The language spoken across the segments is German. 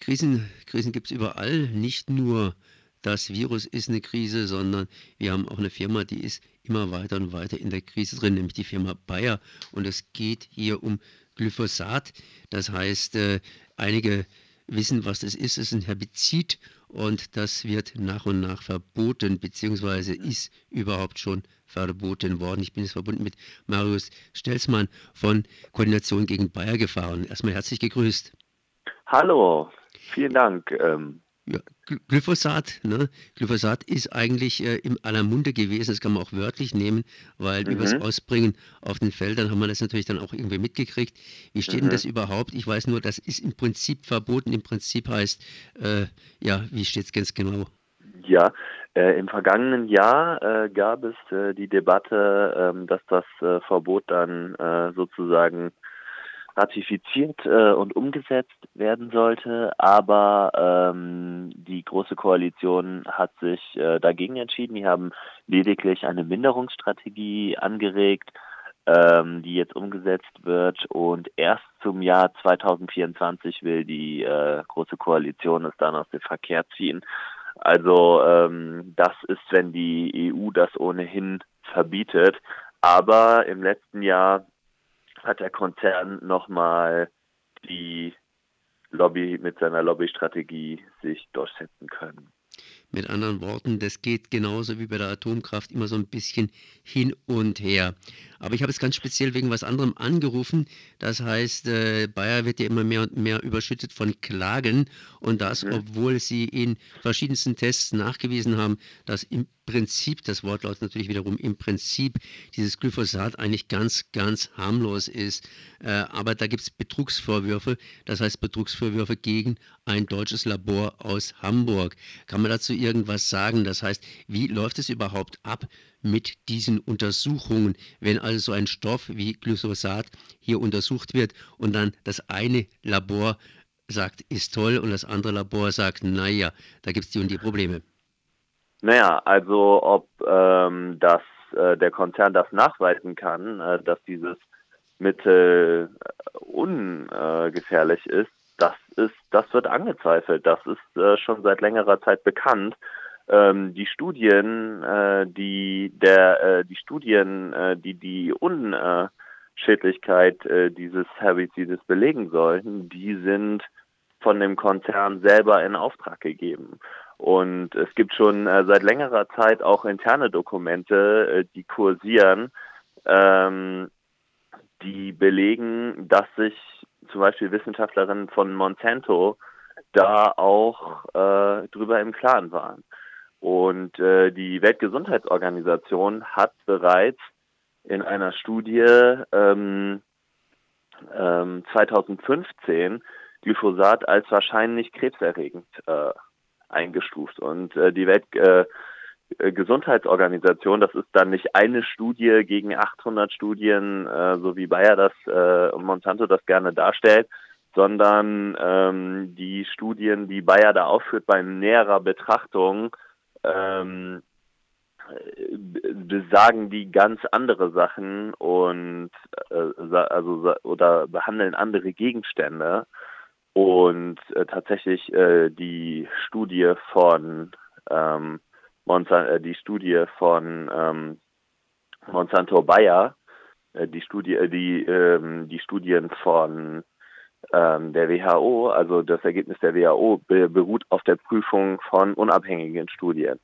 Krisen, Krisen gibt es überall, nicht nur das Virus ist eine Krise, sondern wir haben auch eine Firma, die ist immer weiter und weiter in der Krise drin, nämlich die Firma Bayer. Und es geht hier um Glyphosat. Das heißt, äh, einige wissen, was das ist. Es ist ein Herbizid und das wird nach und nach verboten, beziehungsweise ist überhaupt schon verboten worden. Ich bin jetzt verbunden mit Marius Stelzmann von Koordination gegen Bayer gefahren. Erstmal herzlich gegrüßt. Hallo, vielen Dank. Ähm, ja, Glyphosat, ne? Glyphosat ist eigentlich äh, im aller Munde gewesen, das kann man auch wörtlich nehmen, weil mhm. übers Ausbringen auf den Feldern haben wir das natürlich dann auch irgendwie mitgekriegt. Wie steht mhm. denn das überhaupt? Ich weiß nur, das ist im Prinzip verboten. Im Prinzip heißt, äh, ja, wie steht es ganz genau? Ja, äh, im vergangenen Jahr äh, gab es äh, die Debatte, ähm, dass das äh, Verbot dann sozusagen ratifiziert äh, und umgesetzt werden sollte, aber ähm, die Große Koalition hat sich äh, dagegen entschieden. Die haben lediglich eine Minderungsstrategie angeregt, ähm, die jetzt umgesetzt wird und erst zum Jahr 2024 will die äh, Große Koalition es dann aus dem Verkehr ziehen. Also ähm, das ist, wenn die EU das ohnehin verbietet. Aber im letzten Jahr hat der Konzern nochmal die Lobby mit seiner Lobbystrategie sich durchsetzen können. Mit anderen Worten, das geht genauso wie bei der Atomkraft immer so ein bisschen hin und her. Aber ich habe es ganz speziell wegen was anderem angerufen. Das heißt, äh, Bayer wird ja immer mehr und mehr überschüttet von Klagen und das, mhm. obwohl sie in verschiedensten Tests nachgewiesen haben, dass im Prinzip, das Wort lautet natürlich wiederum im Prinzip, dieses Glyphosat eigentlich ganz, ganz harmlos ist. Äh, aber da gibt es Betrugsvorwürfe, das heißt Betrugsvorwürfe gegen ein deutsches Labor aus Hamburg. Kann man dazu irgendwas sagen? Das heißt, wie läuft es überhaupt ab mit diesen Untersuchungen, wenn also so ein Stoff wie Glyphosat hier untersucht wird und dann das eine Labor sagt, ist toll und das andere Labor sagt, naja, da gibt es die und die Probleme. Naja, also ob ähm, das, äh, der Konzern das nachweisen kann, äh, dass dieses Mittel äh, ungefährlich ist, das ist, das wird angezweifelt. Das ist äh, schon seit längerer Zeit bekannt. Ähm, die Studien, äh, die der, äh, die Studien, äh, die die Unschädlichkeit äh, dieses Herbizides belegen sollten, die sind von dem Konzern selber in Auftrag gegeben. Und es gibt schon äh, seit längerer Zeit auch interne Dokumente, die kursieren, ähm, die belegen, dass sich zum Beispiel Wissenschaftlerinnen von Monsanto da auch äh, drüber im Klaren waren. Und äh, die Weltgesundheitsorganisation hat bereits in einer Studie ähm, ähm, 2015 Glyphosat als wahrscheinlich krebserregend äh, eingestuft. Und äh, die Weltgesundheitsorganisation, äh, das ist dann nicht eine Studie gegen 800 Studien, äh, so wie Bayer das äh, und Monsanto das gerne darstellt, sondern ähm, die Studien, die Bayer da aufführt bei näherer Betrachtung, ähm, besagen die ganz andere Sachen und äh, also oder behandeln andere Gegenstände. Und äh, tatsächlich äh, die Studie von ähm, Monsanto, äh, die Studie von ähm, Monsanto Bayer, äh, die Studie, äh, die ähm, die Studien von ähm, der WHO, also das Ergebnis der WHO be beruht auf der Prüfung von unabhängigen Studien.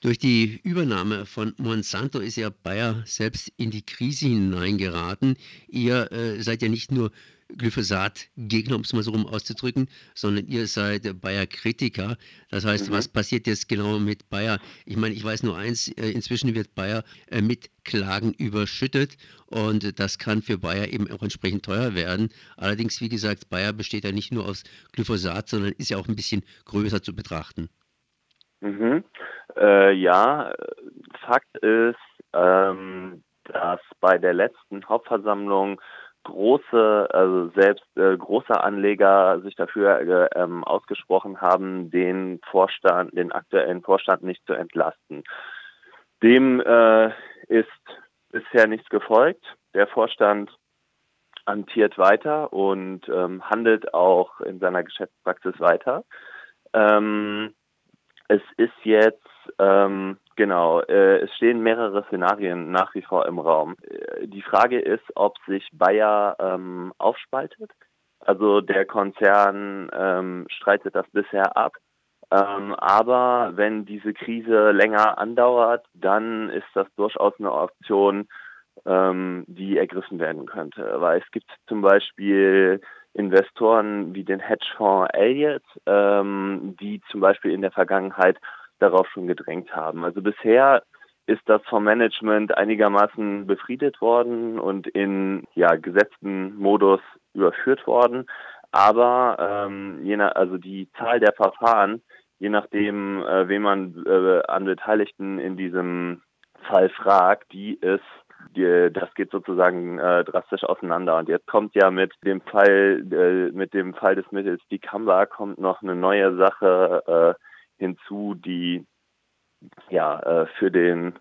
Durch die Übernahme von Monsanto ist ja Bayer selbst in die Krise hineingeraten. Ihr äh, seid ja nicht nur Glyphosat-Gegner, um es mal so rum auszudrücken, sondern ihr seid Bayer-Kritiker. Das heißt, mhm. was passiert jetzt genau mit Bayer? Ich meine, ich weiß nur eins, äh, inzwischen wird Bayer äh, mit Klagen überschüttet und das kann für Bayer eben auch entsprechend teuer werden. Allerdings, wie gesagt, Bayer besteht ja nicht nur aus Glyphosat, sondern ist ja auch ein bisschen größer zu betrachten. Mhm. Äh, ja, Fakt ist, ähm, dass bei der letzten Hauptversammlung große, also selbst äh, große Anleger sich dafür äh, ähm, ausgesprochen haben, den Vorstand, den aktuellen Vorstand nicht zu entlasten. Dem äh, ist bisher nichts gefolgt. Der Vorstand amtiert weiter und ähm, handelt auch in seiner Geschäftspraxis weiter. Ähm, es ist jetzt, ähm, genau, äh, es stehen mehrere Szenarien nach wie vor im Raum. Äh, die Frage ist, ob sich Bayer ähm, aufspaltet. Also der Konzern ähm, streitet das bisher ab. Ähm, aber wenn diese Krise länger andauert, dann ist das durchaus eine Option, ähm, die ergriffen werden könnte. Weil es gibt zum Beispiel Investoren wie den Hedgefonds Elliott, ähm, die zum Beispiel in der Vergangenheit darauf schon gedrängt haben. Also bisher ist das vom Management einigermaßen befriedet worden und in ja, gesetzten Modus überführt worden. Aber ähm, je nach, also die Zahl der Verfahren, je nachdem, äh, wen man äh, an Beteiligten in diesem Fall fragt, die ist die, das geht sozusagen äh, drastisch auseinander. Und jetzt kommt ja mit dem Fall, äh, mit dem Fall des Mittels Dicamba kommt noch eine neue Sache äh, hinzu, die ja äh, für den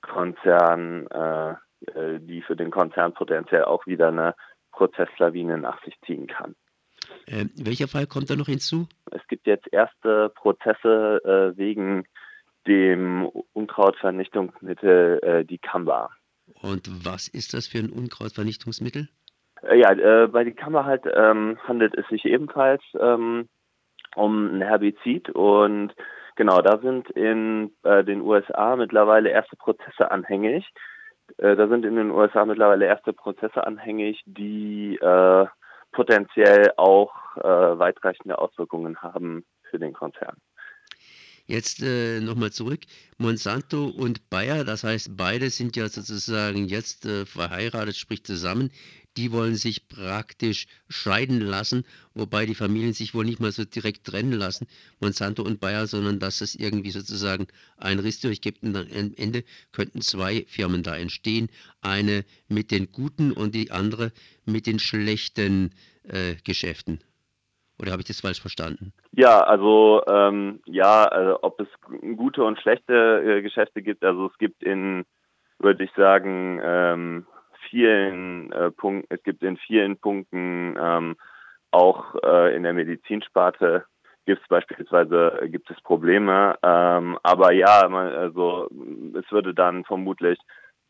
Konzern, äh, äh, die für den Konzern potenziell auch wieder eine Prozesslawine nach sich ziehen kann. Ähm, welcher Fall kommt da noch hinzu? Es gibt jetzt erste Prozesse äh, wegen dem Unkrautvernichtungsmittel äh, Dicamba. Und was ist das für ein Unkrautvernichtungsmittel? Äh, ja, äh, bei der Kammer halt ähm, handelt es sich ebenfalls ähm, um ein Herbizid und genau, da sind in äh, den USA mittlerweile erste Prozesse anhängig. Äh, da sind in den USA mittlerweile erste Prozesse anhängig, die äh, potenziell auch äh, weitreichende Auswirkungen haben für den Konzern. Jetzt äh, nochmal zurück. Monsanto und Bayer, das heißt, beide sind ja sozusagen jetzt äh, verheiratet, sprich zusammen. Die wollen sich praktisch scheiden lassen, wobei die Familien sich wohl nicht mal so direkt trennen lassen, Monsanto und Bayer, sondern dass es irgendwie sozusagen einen Riss durchgibt und dann am Ende könnten zwei Firmen da entstehen. Eine mit den guten und die andere mit den schlechten äh, Geschäften. Oder habe ich das falsch verstanden? Ja, also ähm, ja, also ob es gute und schlechte äh, Geschäfte gibt, also es gibt in, würde ich sagen, ähm, vielen äh, Punkten, es gibt in vielen Punkten ähm, auch äh, in der Medizinsparte gibt es beispielsweise gibt es Probleme, ähm, aber ja, man, also es würde dann vermutlich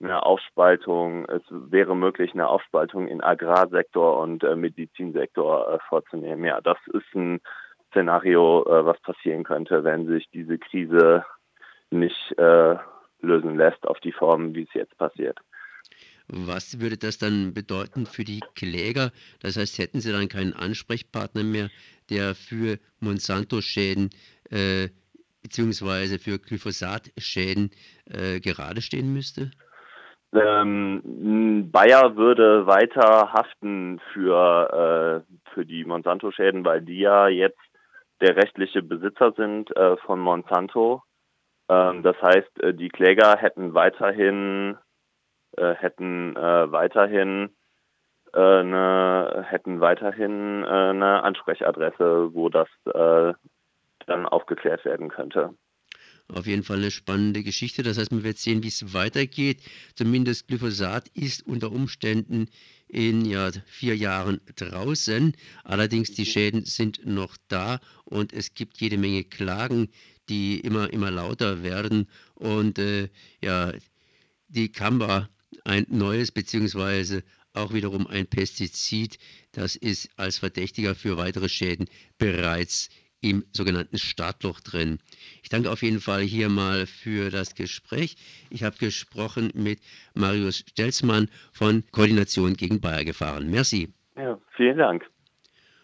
eine Aufspaltung, es wäre möglich, eine Aufspaltung in Agrarsektor und äh, Medizinsektor äh, vorzunehmen. Ja, das ist ein Szenario, äh, was passieren könnte, wenn sich diese Krise nicht äh, lösen lässt auf die Form, wie es jetzt passiert. Was würde das dann bedeuten für die Kläger? Das heißt, hätten sie dann keinen Ansprechpartner mehr, der für Monsanto-Schäden äh, bzw. für Glyphosat-Schäden äh, gerade stehen müsste? Ähm, Bayer würde weiter haften für, äh, für die Monsanto-Schäden, weil die ja jetzt der rechtliche Besitzer sind äh, von Monsanto. Ähm, das heißt, äh, die Kläger hätten weiterhin hätten äh, weiterhin äh, eine, hätten weiterhin eine Ansprechatresse, wo das dann aufgeklärt werden könnte. Auf jeden Fall eine spannende Geschichte. Das heißt, man wird sehen, wie es weitergeht. Zumindest Glyphosat ist unter Umständen in ja, vier Jahren draußen. Allerdings die Schäden sind noch da und es gibt jede Menge Klagen, die immer, immer lauter werden. Und äh, ja, die Kamba, ein neues beziehungsweise auch wiederum ein Pestizid, das ist als Verdächtiger für weitere Schäden bereits im sogenannten Startloch drin. Ich danke auf jeden Fall hier mal für das Gespräch. Ich habe gesprochen mit Marius Stelzmann von Koordination gegen Bayer gefahren. Merci. Ja, vielen Dank.